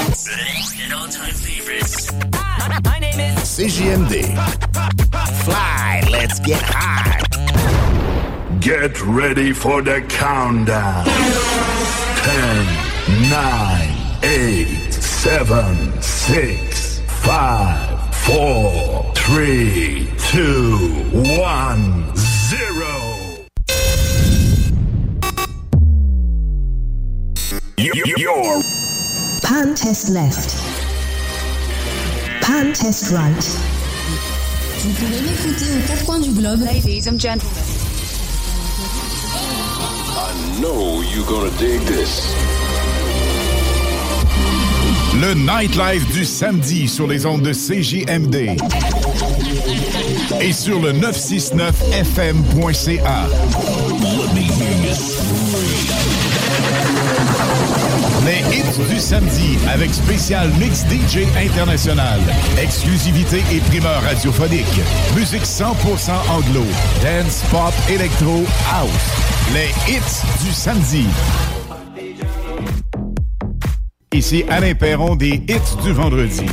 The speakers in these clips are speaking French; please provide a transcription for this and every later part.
And all-time favorites. My name is CJMD. Fly, let's get high. Get ready for the countdown. 10, 9, 8, 7, 6, 5, 4, 3, 2, 1, 0. You're Pan test left. Pan test right. Vous pouvez m'écouter aux quatre coins du globe. Ladies and gentlemen. I know you're gonna dig this. Le nightlife du samedi sur les ondes de CJMD et sur le 969fm.ca. Les hits du samedi avec spécial mix DJ international, exclusivité et primeur radiophonique, musique 100% anglo, dance, pop, électro, house. Les hits du samedi. Ici Alain Perron des hits du vendredi.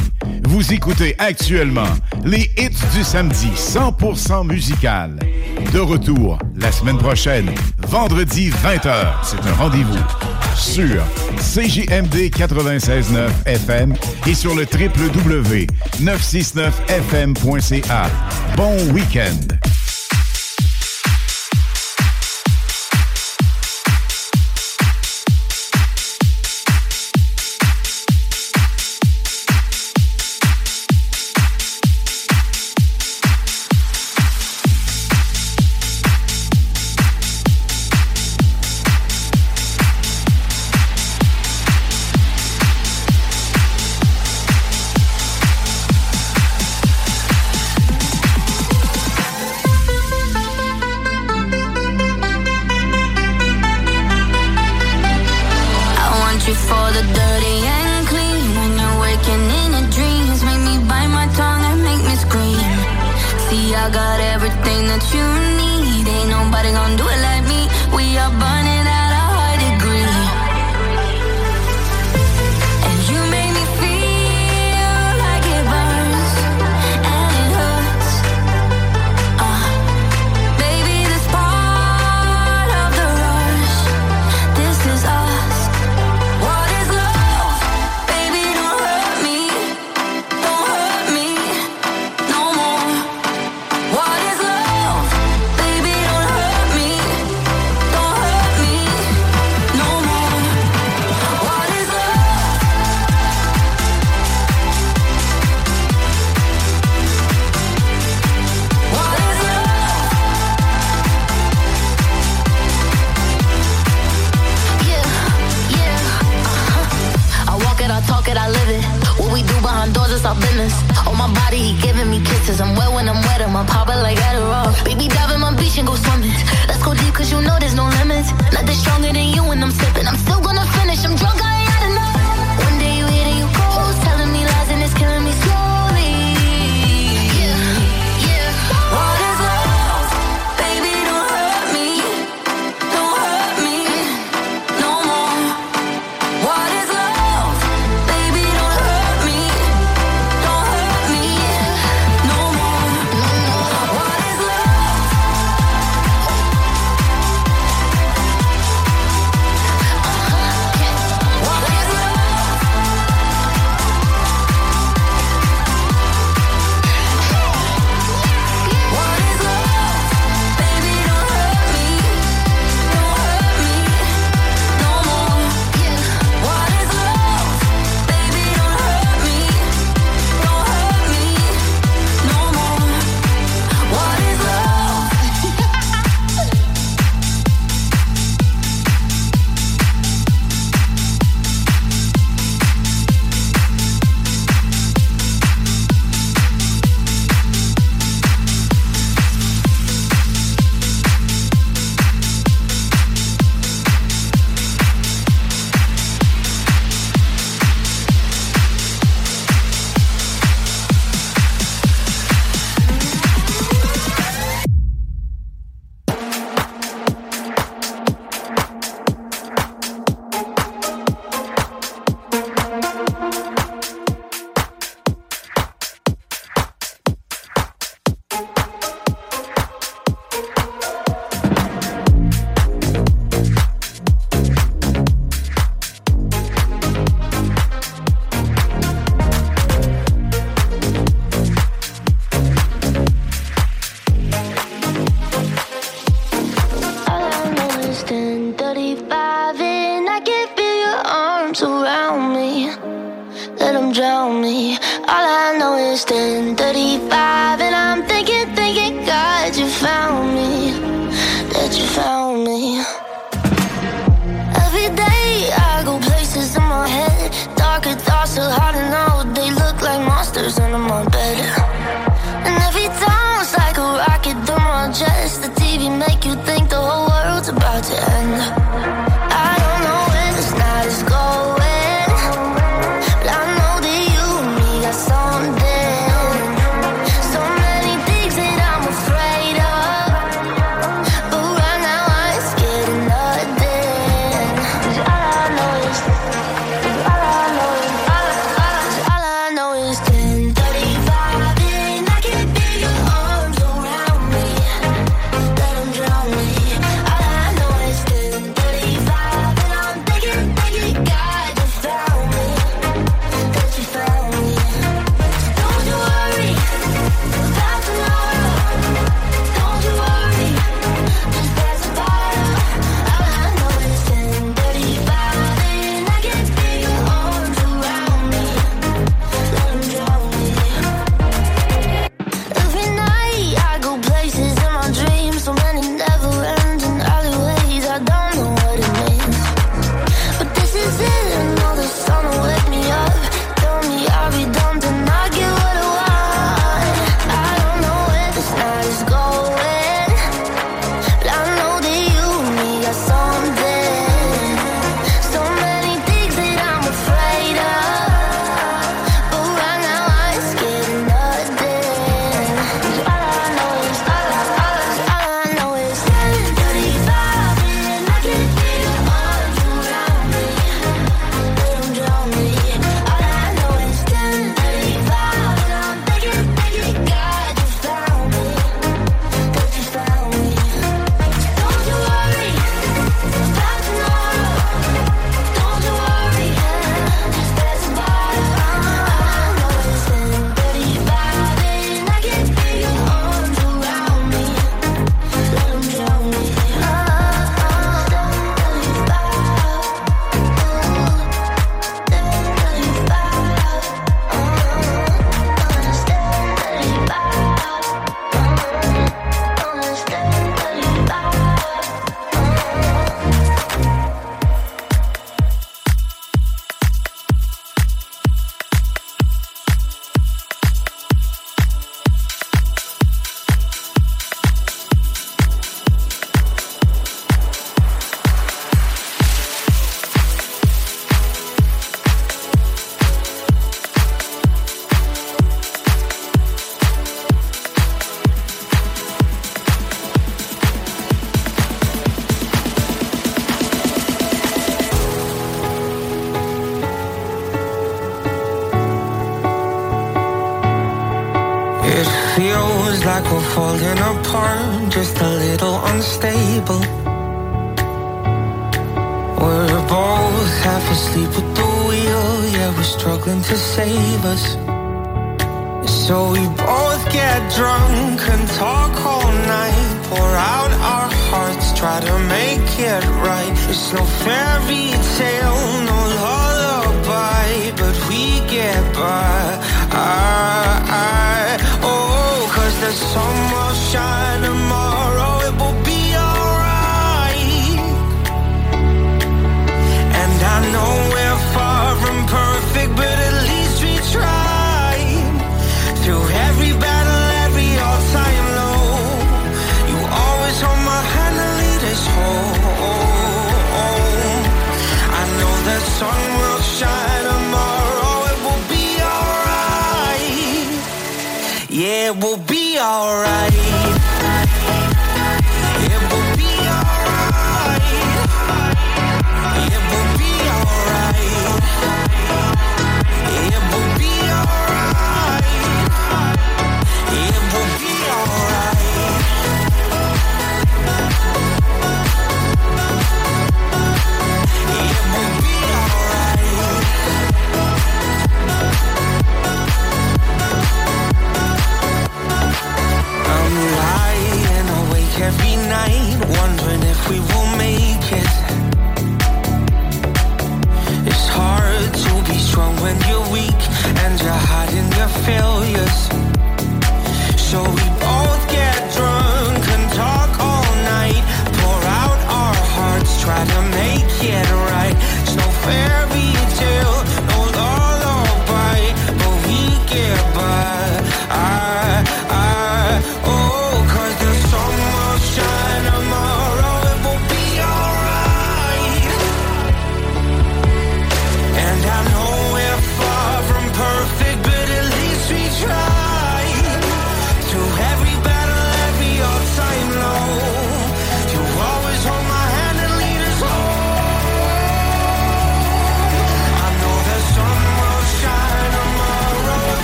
Vous écoutez actuellement les hits du samedi 100% musical. De retour la semaine prochaine, vendredi 20h. C'est un rendez-vous sur CJMD 96.9 FM et sur le www.969fm.ca. Bon week-end.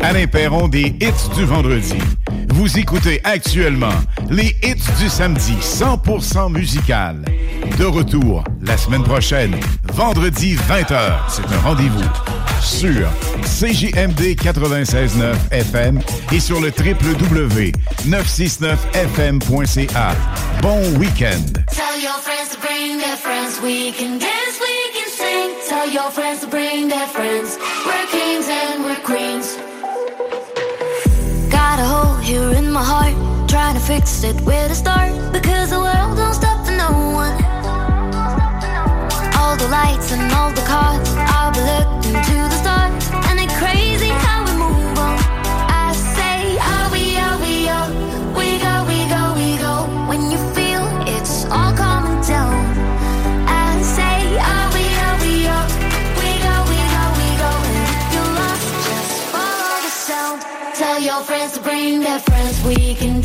Alain Perron des hits du vendredi. Vous écoutez actuellement les hits du samedi 100% musical. De retour la semaine prochaine, vendredi 20h. C'est un rendez-vous sur CJMD 96.9 FM et sur le www.969fm.ca. Bon week-end. Tell your friends bring their friends. We can dance, we can sing. Tell your friends to bring their friends. We're kings and we're queens. my heart, trying to fix it where to start. Because the world don't stop for no one. All the lights and all the cars, I'll be looking to the stars. brain, that friends we can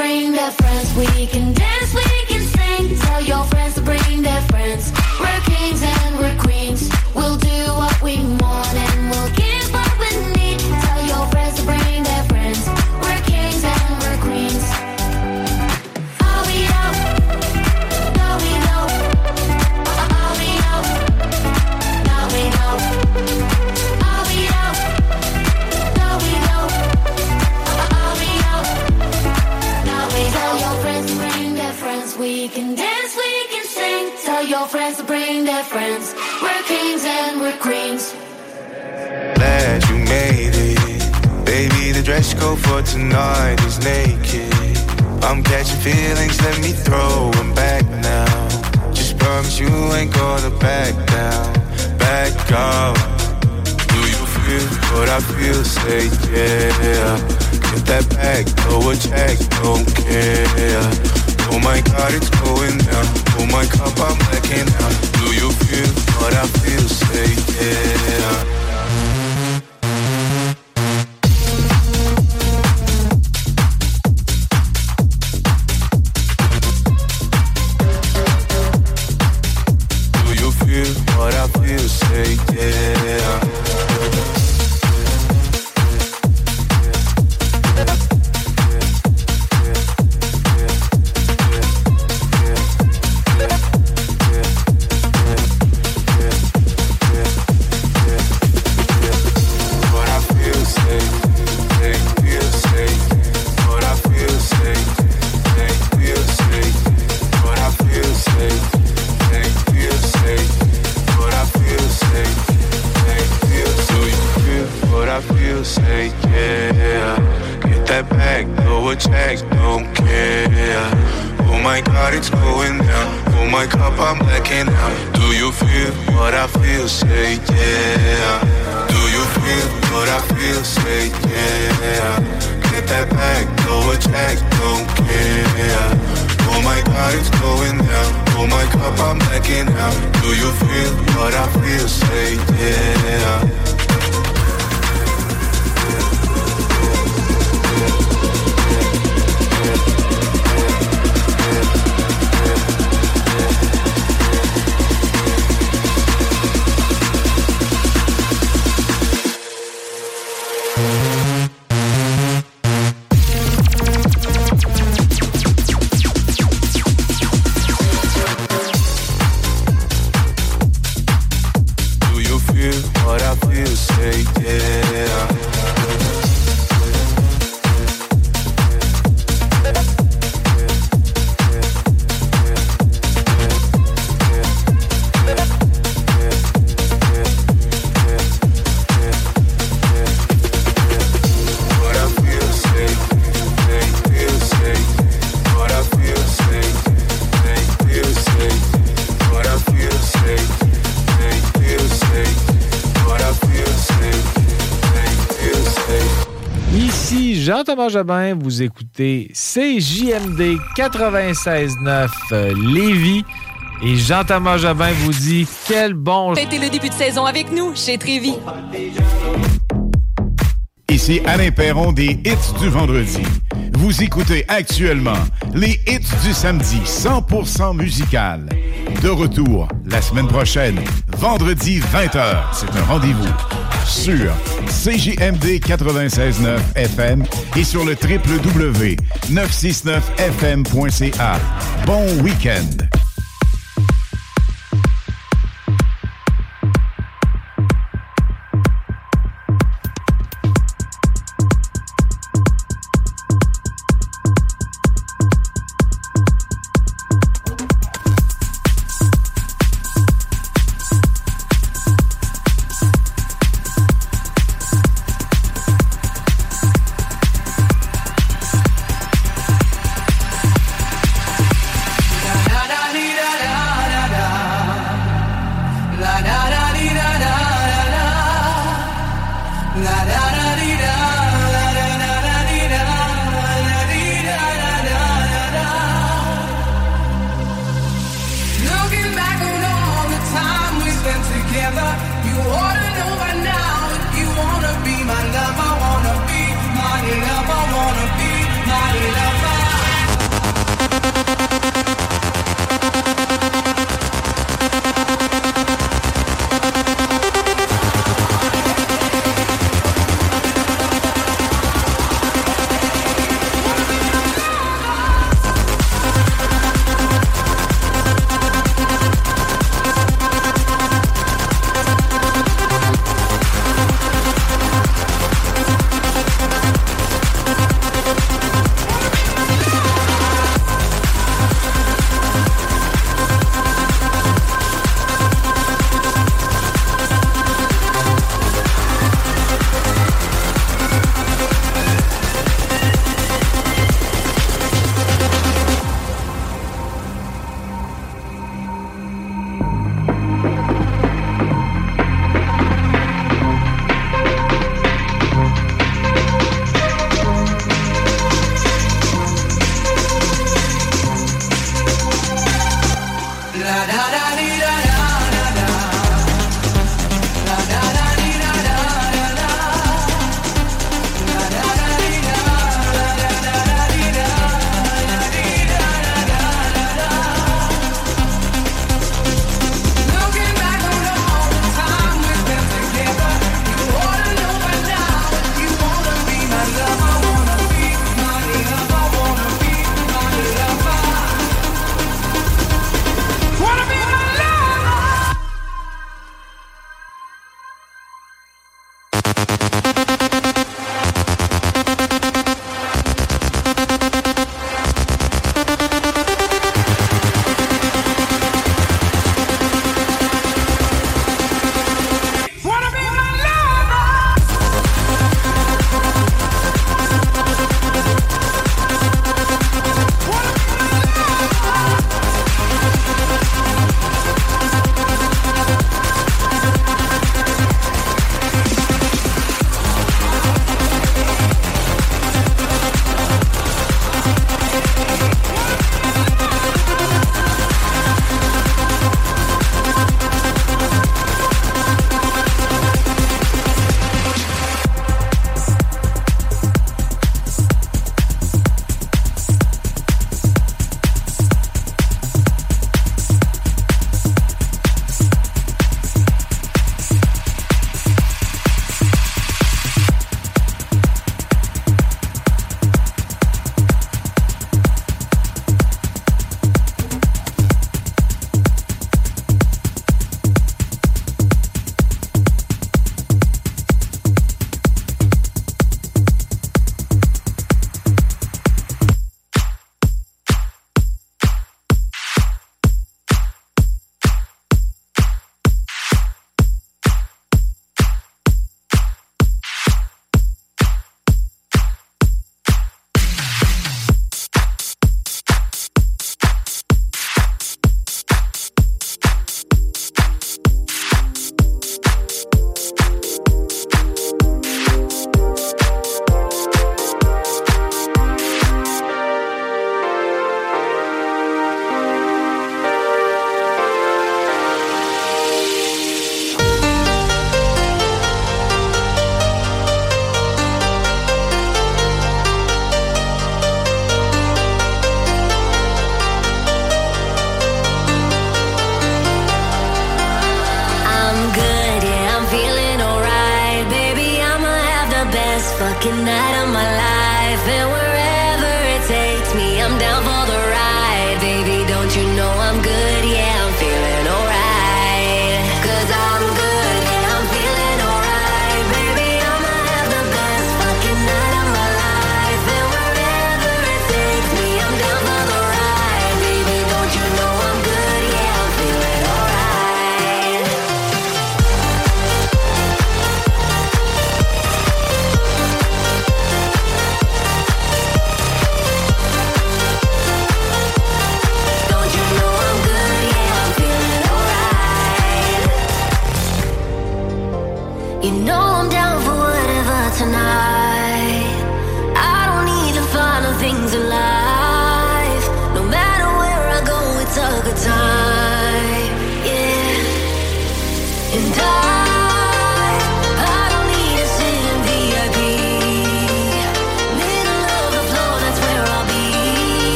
bring the friends. We're kings and we're queens. Glad you made it. Baby, the dress code for tonight is naked. I'm catching feelings, let me back now. Just promise you ain't going back back up. Do you feel what I feel? Say yeah. Get that back, go attack, don't care. Oh my god, it's going down. Oh my cup, I'm blacking out. Do you feel what I feel? Say yeah. Jobin. Vous écoutez CJMD 96.9 euh, Lévis. Et Jean-Thomas Jobin vous dit quel bon... Fêtez le début de saison avec nous chez Trévi. Ici Alain Perron des hits du vendredi. Vous écoutez actuellement les hits du samedi 100% musical. De retour la semaine prochaine, vendredi 20h. C'est un rendez-vous sur CJMD 96.9 FM et sur le www.969fm.ca. Bon week-end.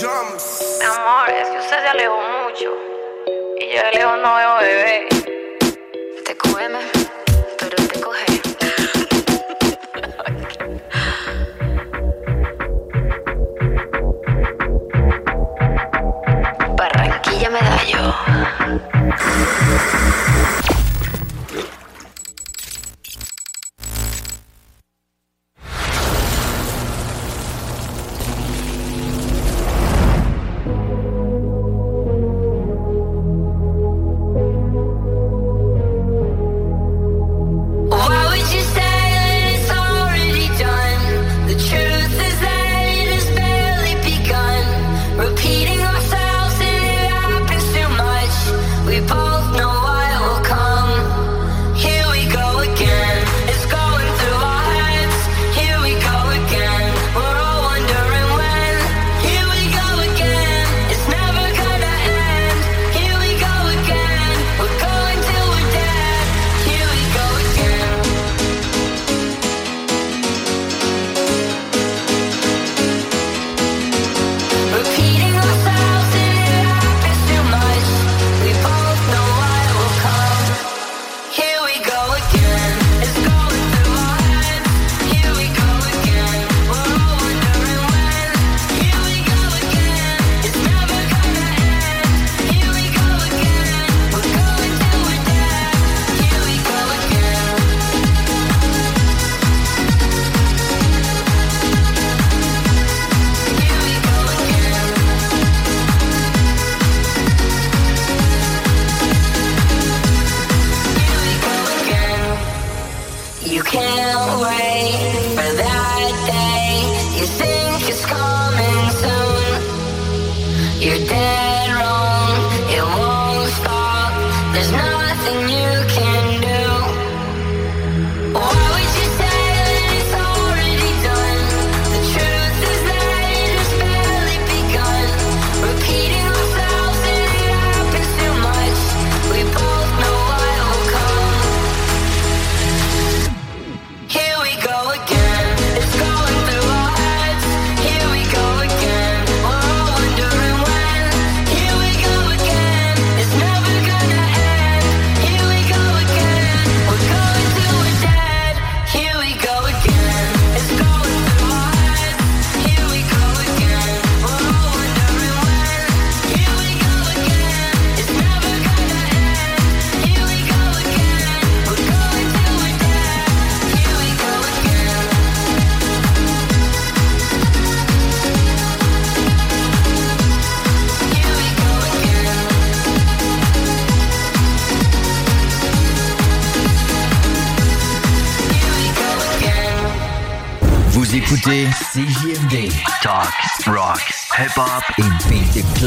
Mi Amor, es que usted se alejó mucho. Y yo de lejos no veo bebé. Te come.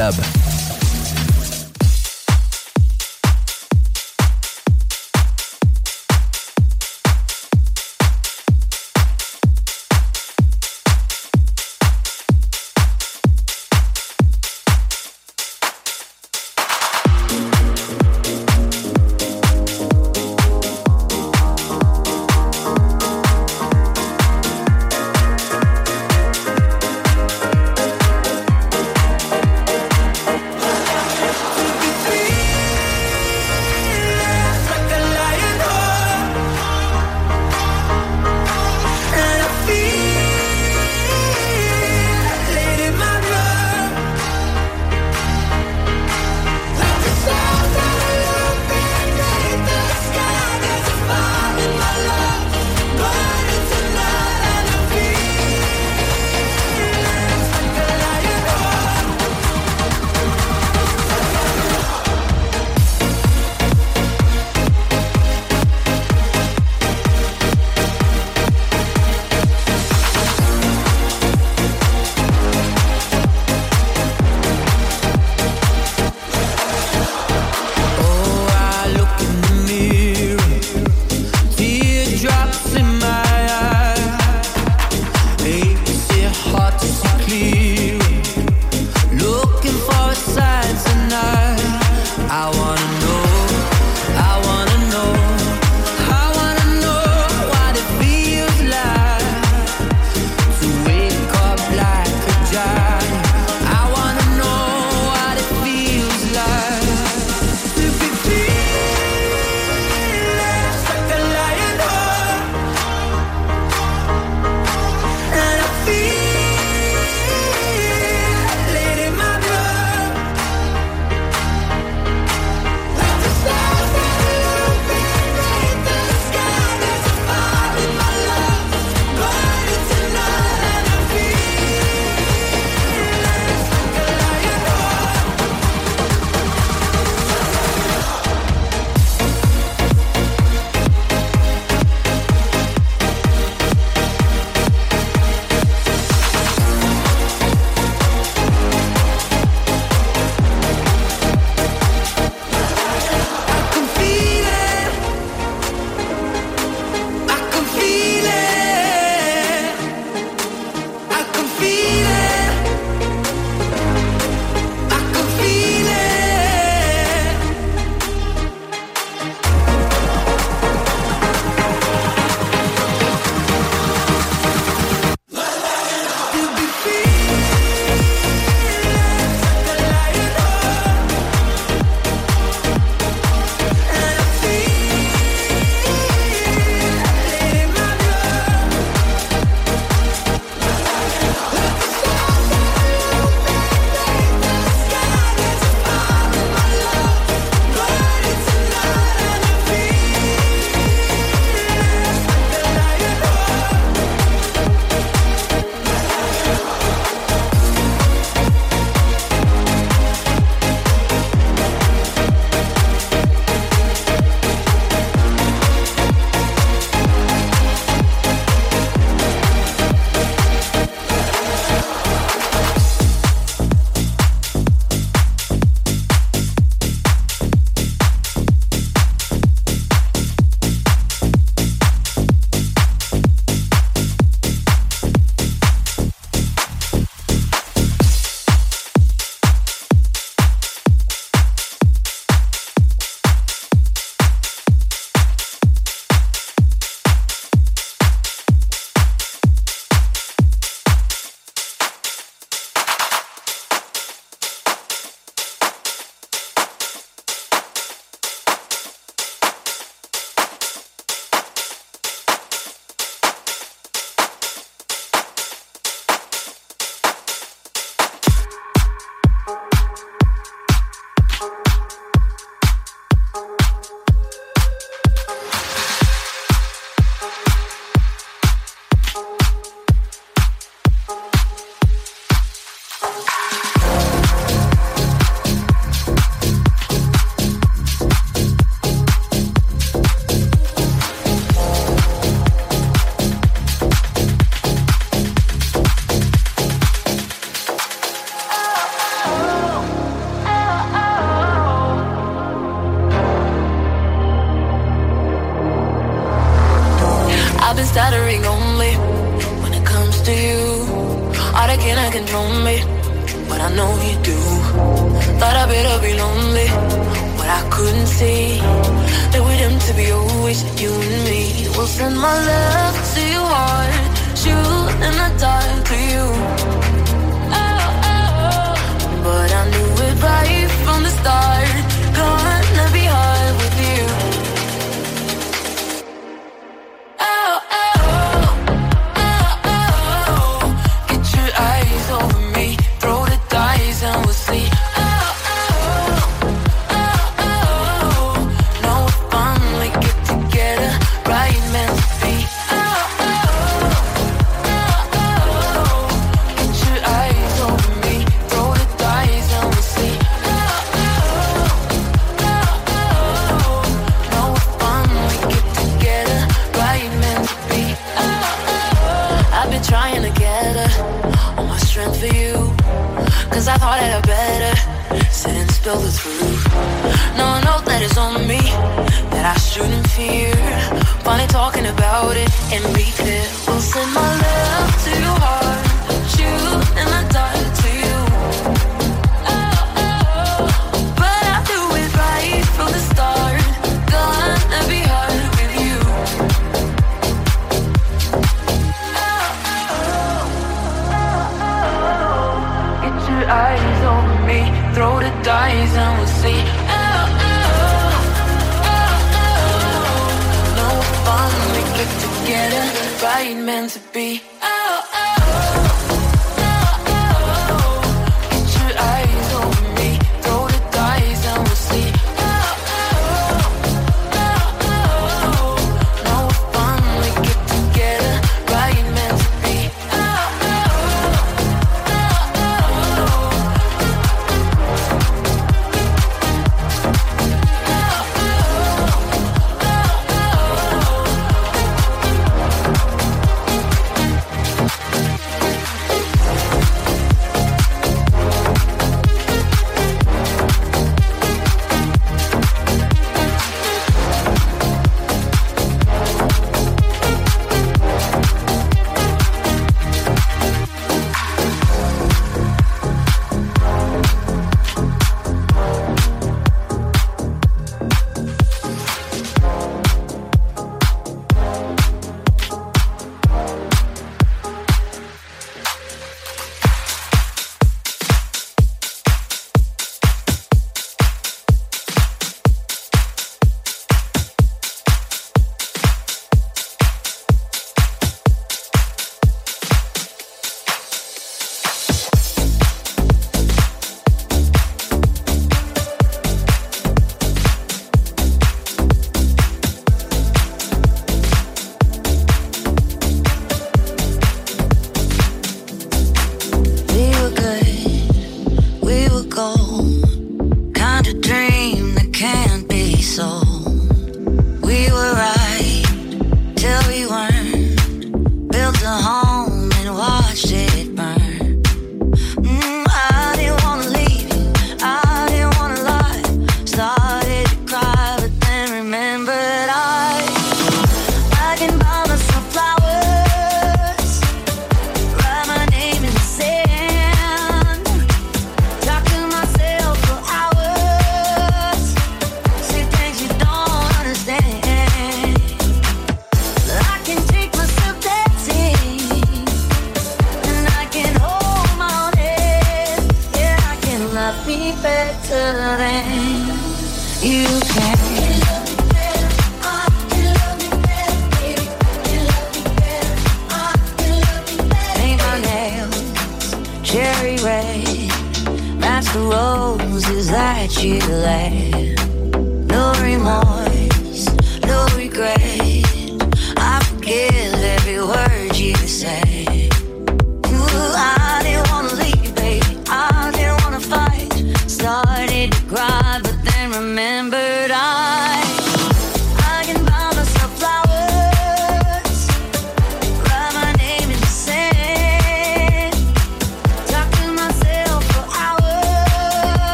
Club.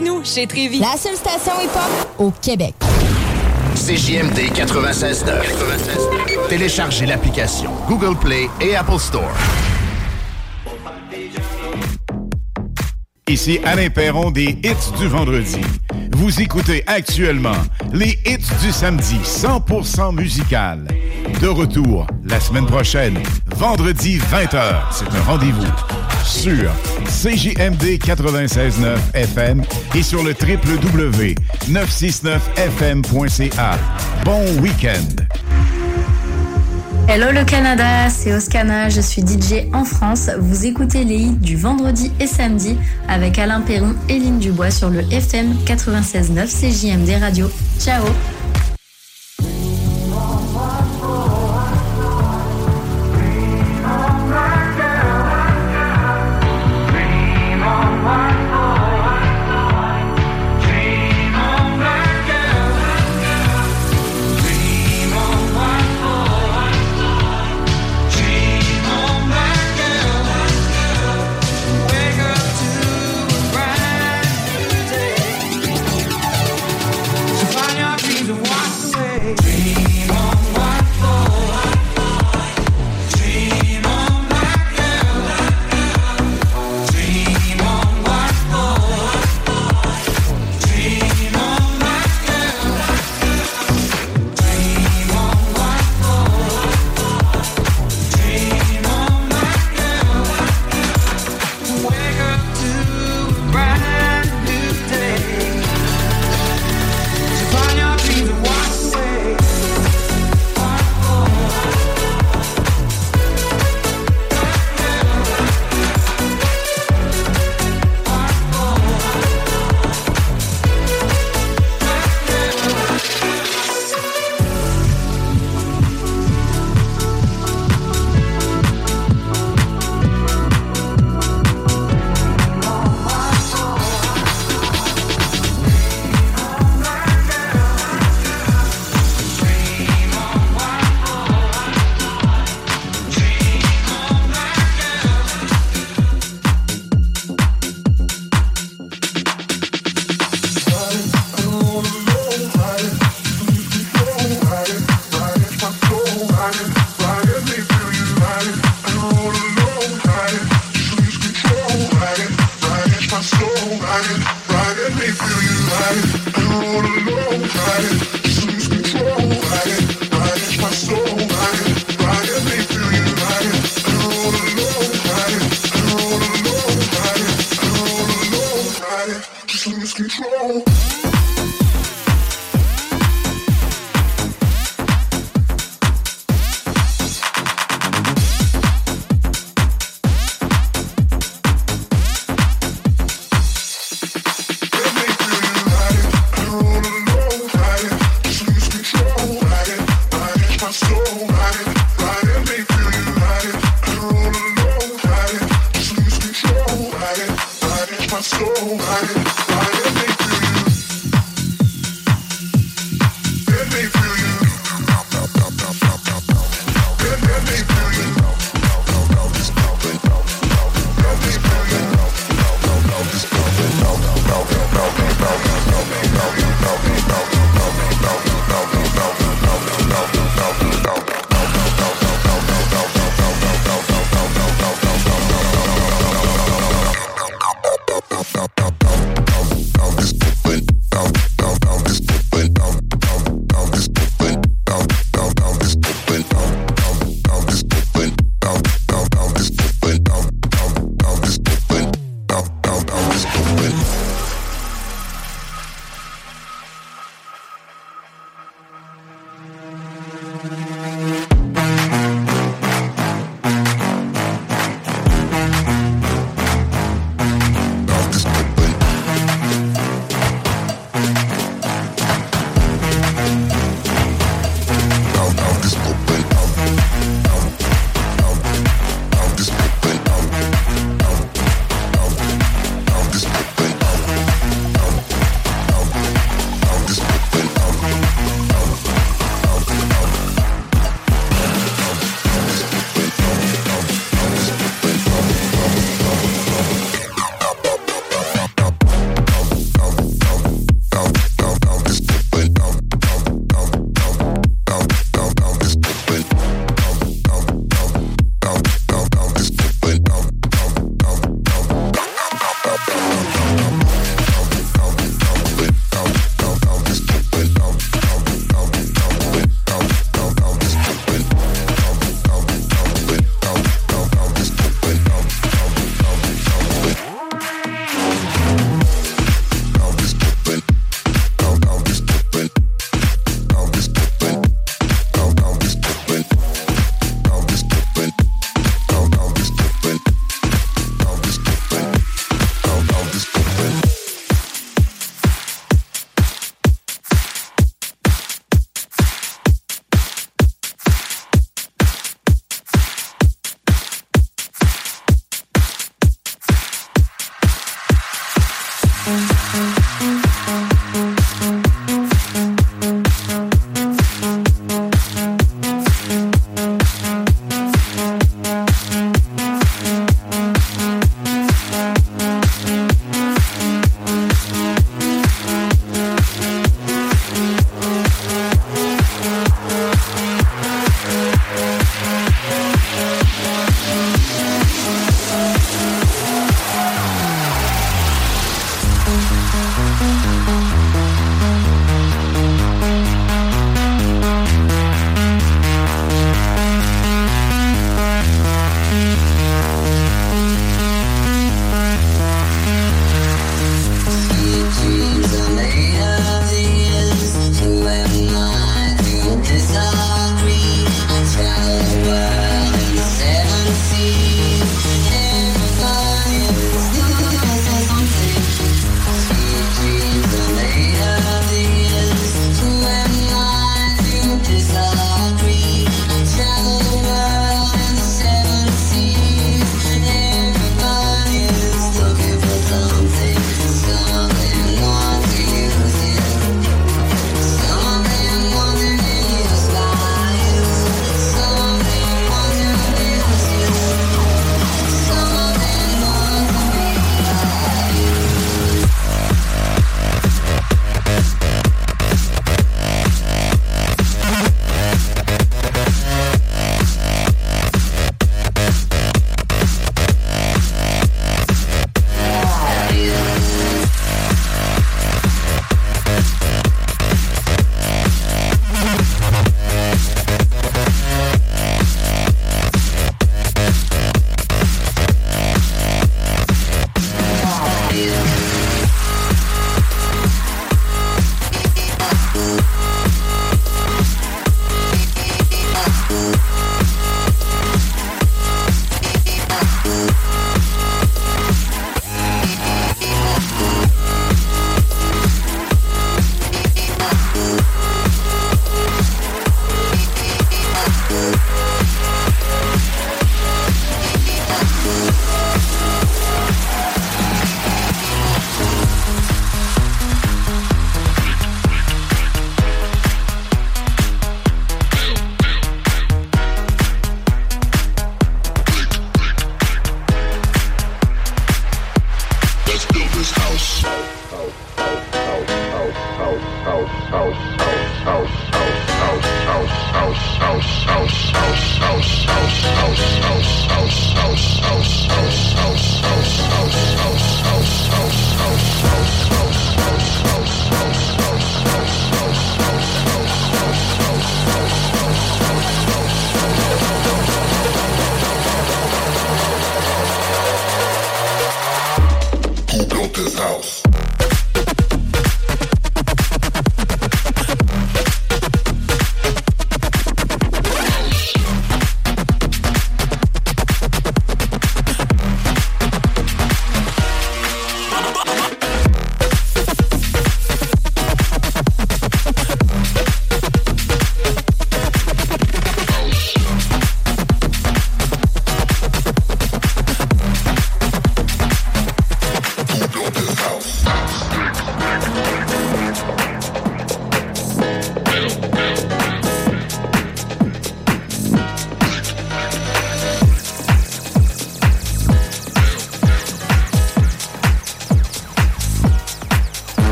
Avec nous chez Trévi. La seule station hip-hop au Québec. CJMD 96.9. Téléchargez l'application Google Play et Apple Store. Ici Alain Perron des hits du vendredi. Vous écoutez actuellement les hits du samedi 100% musical. De retour la semaine prochaine, vendredi 20h. C'est un rendez-vous sur CJMD 96.9 FM et sur le www.969fm.ca. Bon week-end! Hello le Canada, c'est Oscana, je suis DJ en France. Vous écoutez les hits du vendredi et samedi avec Alain Perron et Lynn Dubois sur le FM 96.9 CJMD Radio. Ciao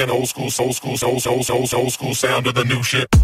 bringing old school, soul school, soul, soul, soul, soul school sound to the new shit.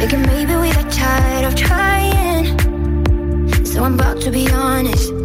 Thinking maybe we got tired of trying. So I'm about to be honest.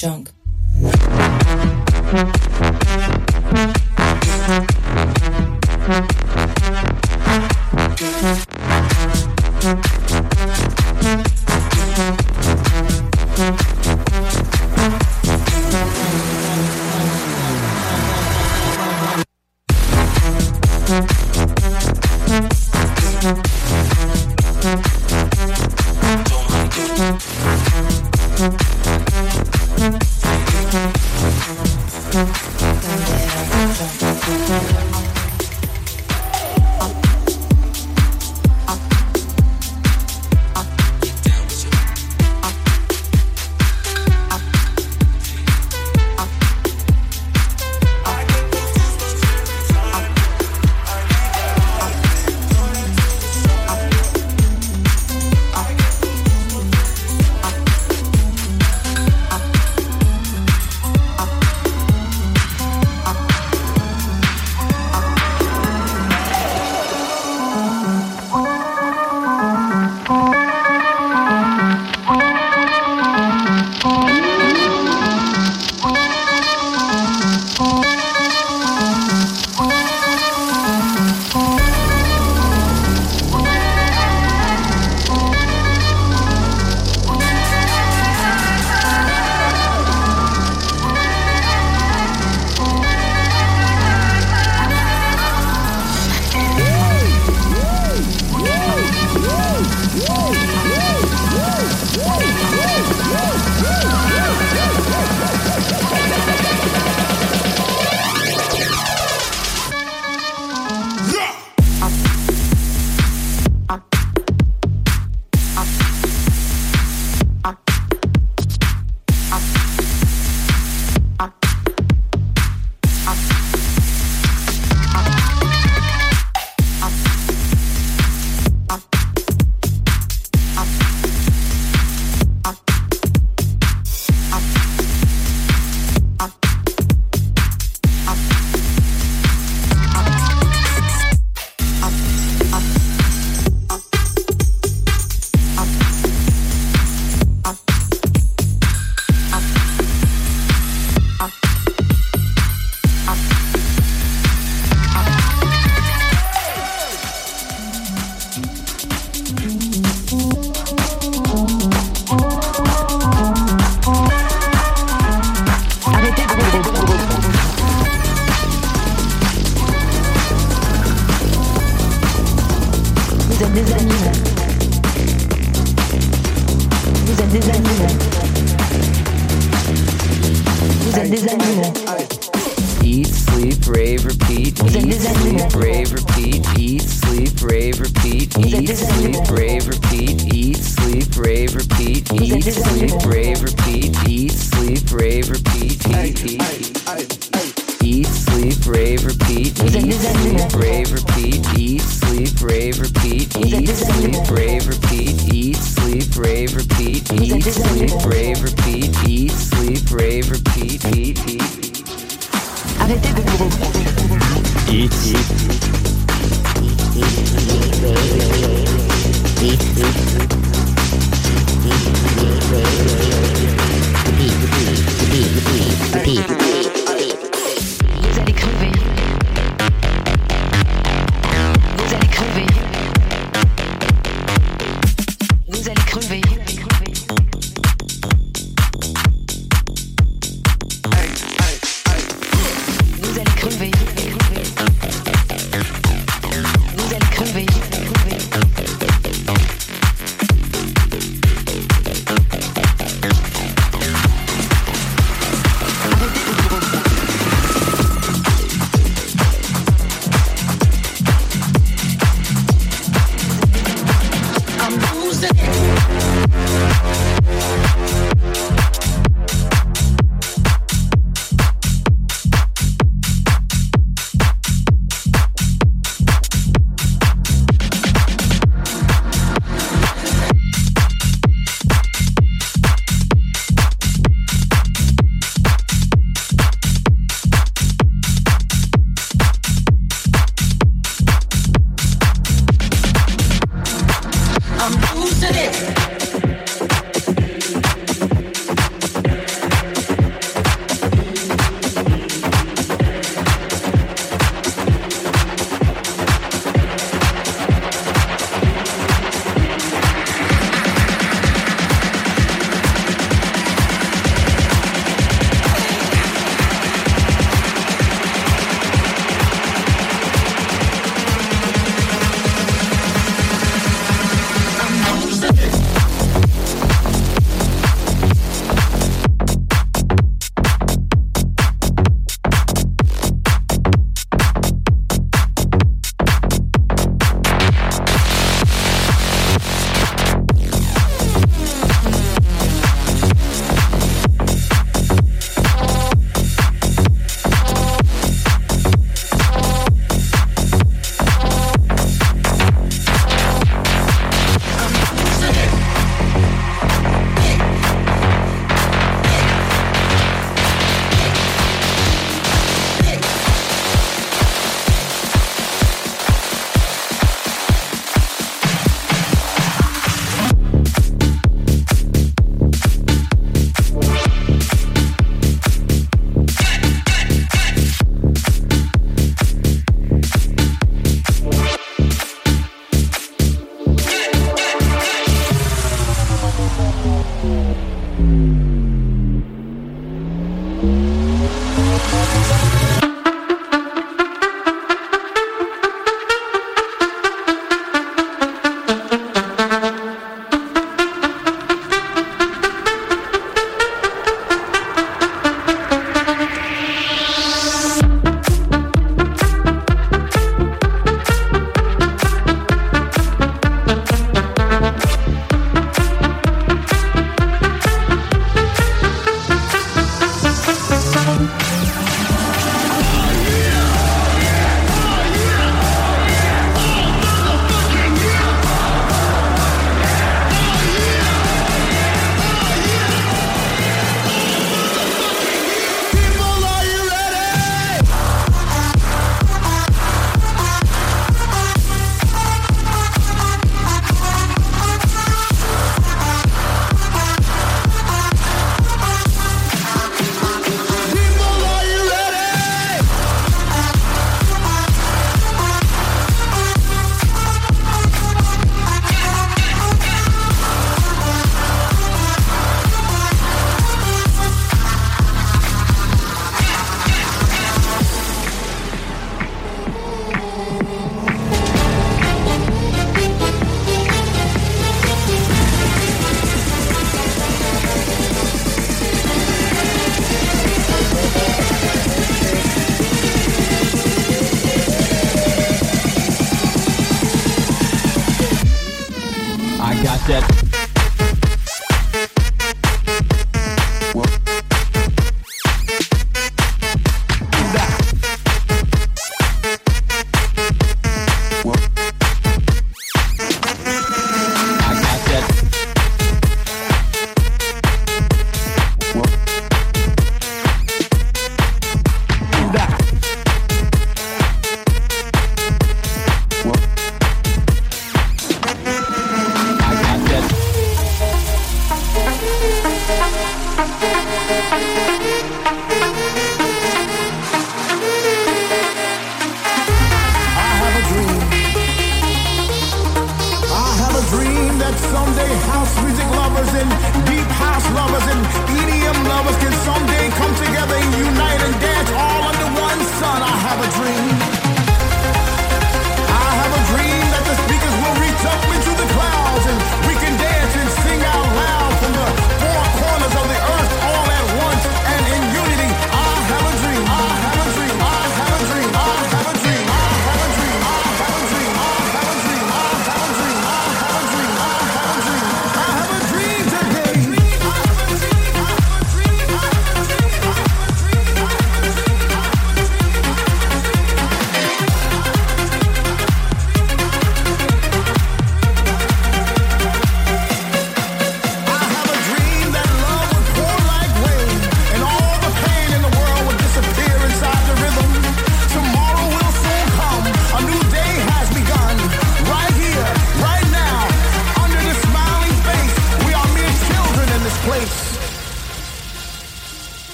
junk.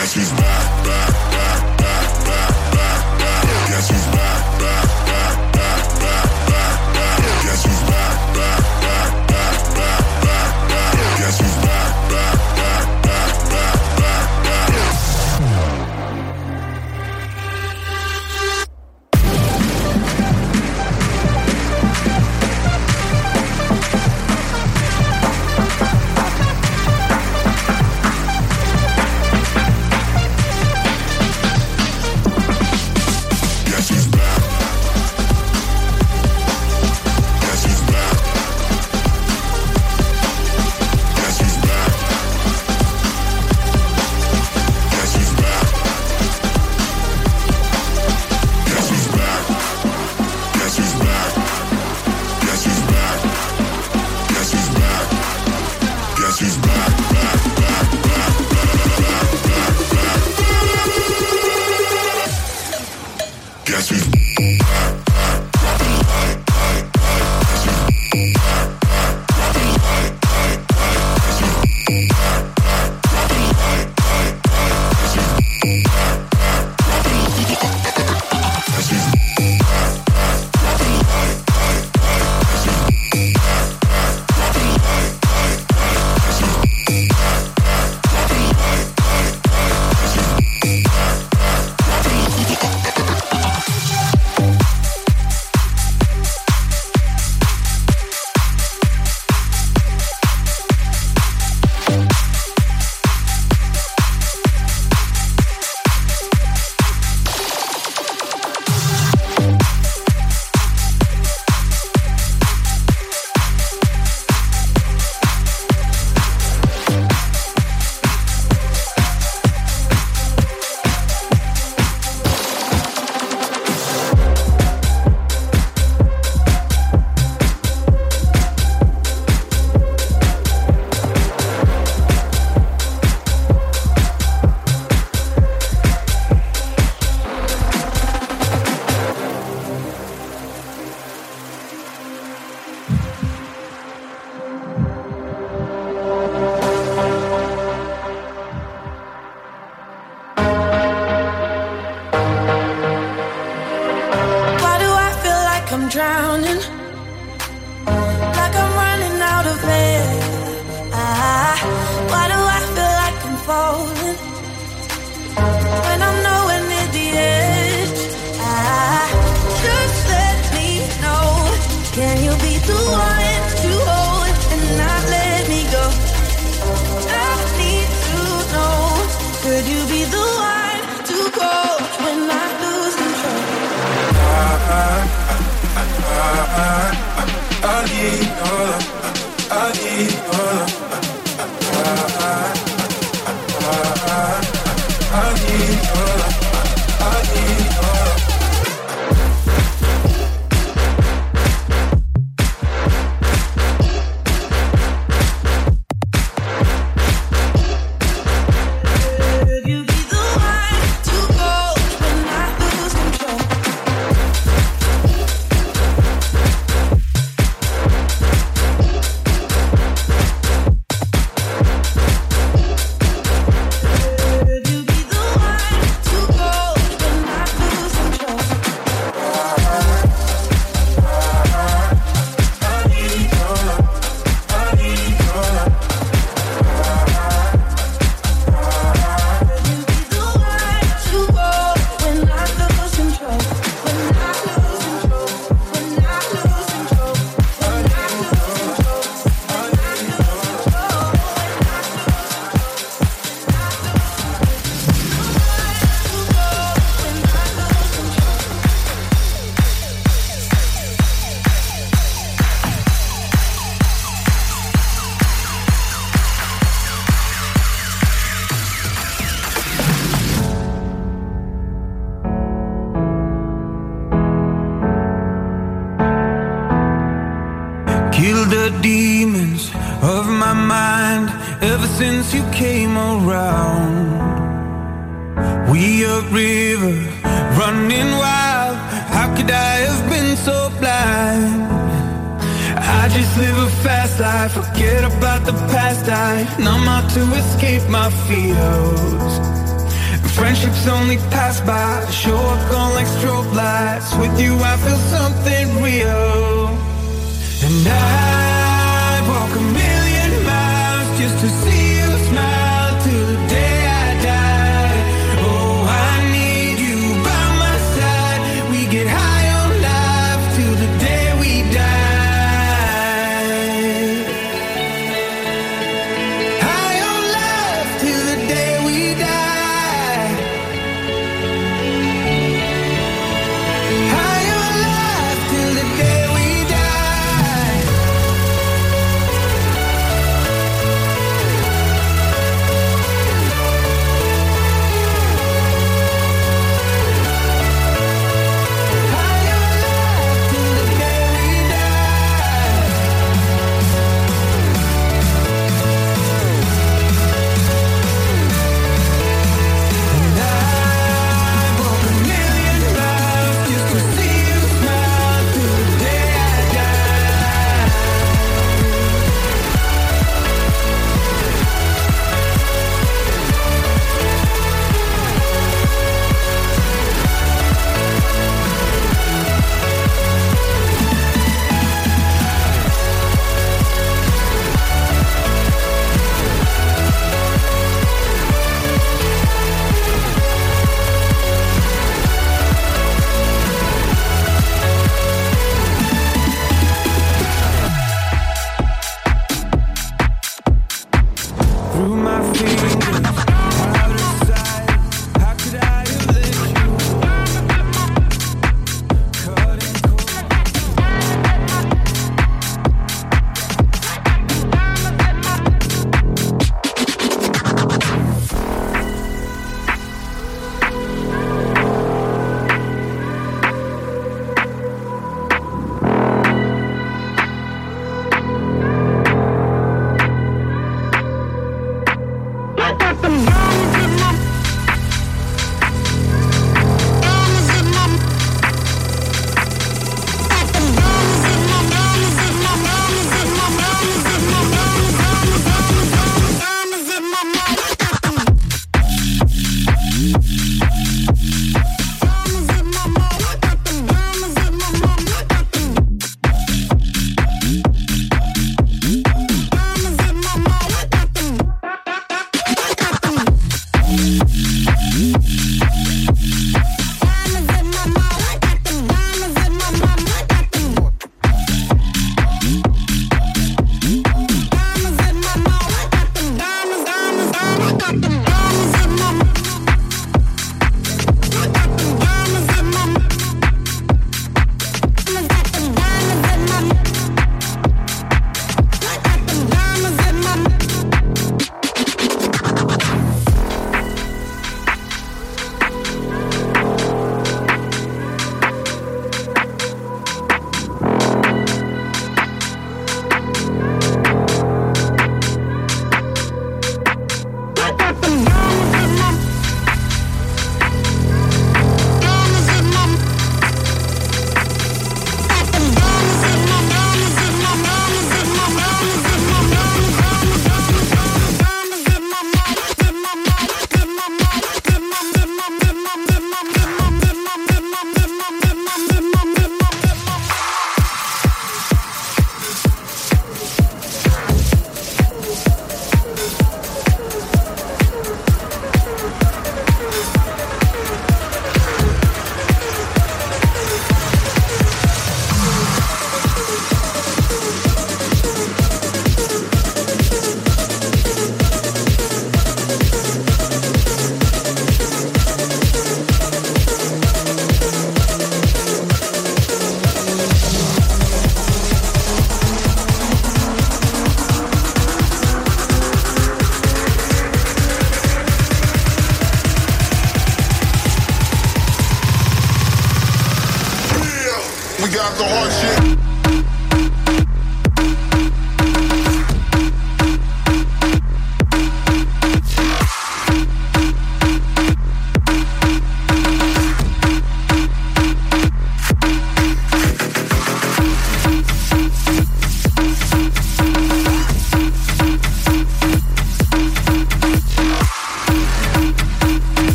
Guess who's back, back, back, back, back, back, back. Guess who's back, back, back.